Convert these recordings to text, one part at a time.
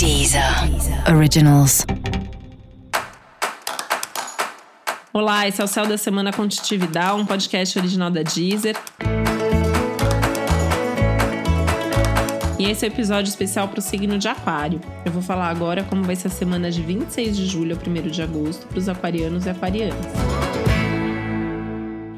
Deezer Originals. Olá, esse é o Céu da Semana Contitividade, um podcast original da Deezer. E esse é o episódio especial para o signo de Aquário. Eu vou falar agora como vai ser a semana de 26 de julho a 1 de agosto para os aquarianos e aquarianas.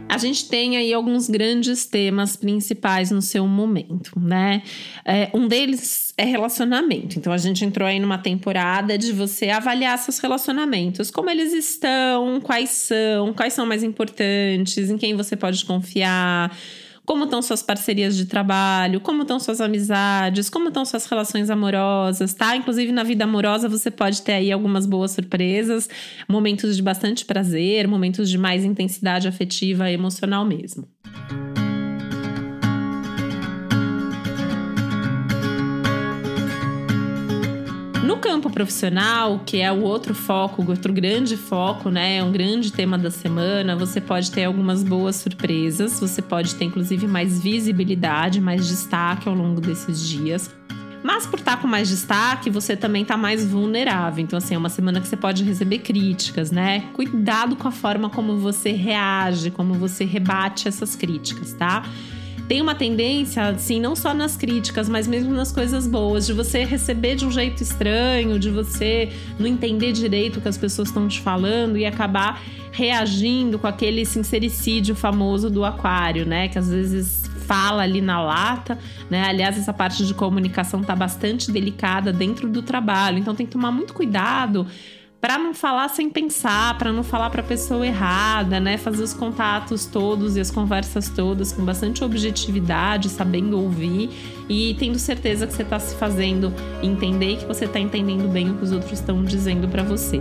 A gente tem aí alguns grandes temas principais no seu momento, né? É, um deles é relacionamento. Então a gente entrou aí numa temporada de você avaliar seus relacionamentos, como eles estão, quais são, quais são mais importantes, em quem você pode confiar como estão suas parcerias de trabalho, como estão suas amizades, como estão suas relações amorosas, tá? Inclusive na vida amorosa você pode ter aí algumas boas surpresas, momentos de bastante prazer, momentos de mais intensidade afetiva emocional mesmo. No campo profissional, que é o outro foco, outro grande foco, né? É um grande tema da semana. Você pode ter algumas boas surpresas, você pode ter inclusive mais visibilidade, mais destaque ao longo desses dias. Mas por estar com mais destaque, você também está mais vulnerável. Então, assim, é uma semana que você pode receber críticas, né? Cuidado com a forma como você reage, como você rebate essas críticas, tá? Tem uma tendência, assim, não só nas críticas, mas mesmo nas coisas boas, de você receber de um jeito estranho, de você não entender direito o que as pessoas estão te falando e acabar reagindo com aquele sincericídio famoso do aquário, né? Que às vezes fala ali na lata, né? Aliás, essa parte de comunicação tá bastante delicada dentro do trabalho, então tem que tomar muito cuidado para não falar sem pensar, para não falar para a pessoa errada, né? Fazer os contatos todos e as conversas todas com bastante objetividade, sabendo ouvir e tendo certeza que você está se fazendo entender e que você está entendendo bem o que os outros estão dizendo para você.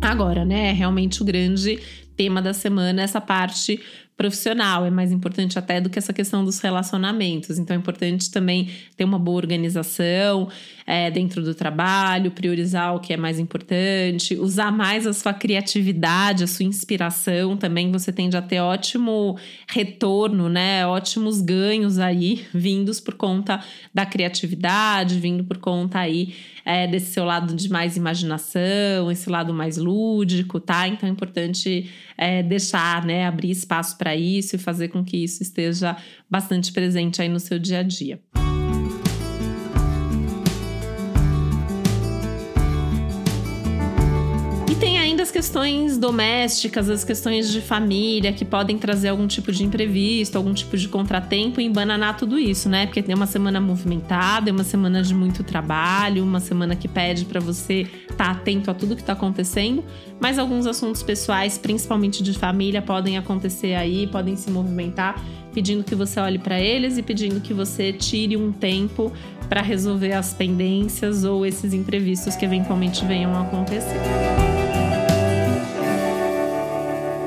Agora, né? Realmente o grande tema da semana, essa parte profissional, é mais importante até do que essa questão dos relacionamentos. Então é importante também ter uma boa organização é, dentro do trabalho, priorizar o que é mais importante, usar mais a sua criatividade, a sua inspiração. Também você tende a ter ótimo retorno, né? Ótimos ganhos aí vindos por conta da criatividade, vindo por conta aí é, desse seu lado de mais imaginação, esse lado mais lúdico, tá? Então é importante é, deixar, né, abrir espaço para isso e fazer com que isso esteja bastante presente aí no seu dia a dia. Questões domésticas, as questões de família que podem trazer algum tipo de imprevisto, algum tipo de contratempo e embananar tudo isso, né? Porque tem uma semana movimentada, é uma semana de muito trabalho, uma semana que pede para você estar tá atento a tudo que está acontecendo, mas alguns assuntos pessoais, principalmente de família, podem acontecer aí, podem se movimentar, pedindo que você olhe para eles e pedindo que você tire um tempo para resolver as pendências ou esses imprevistos que eventualmente venham a acontecer.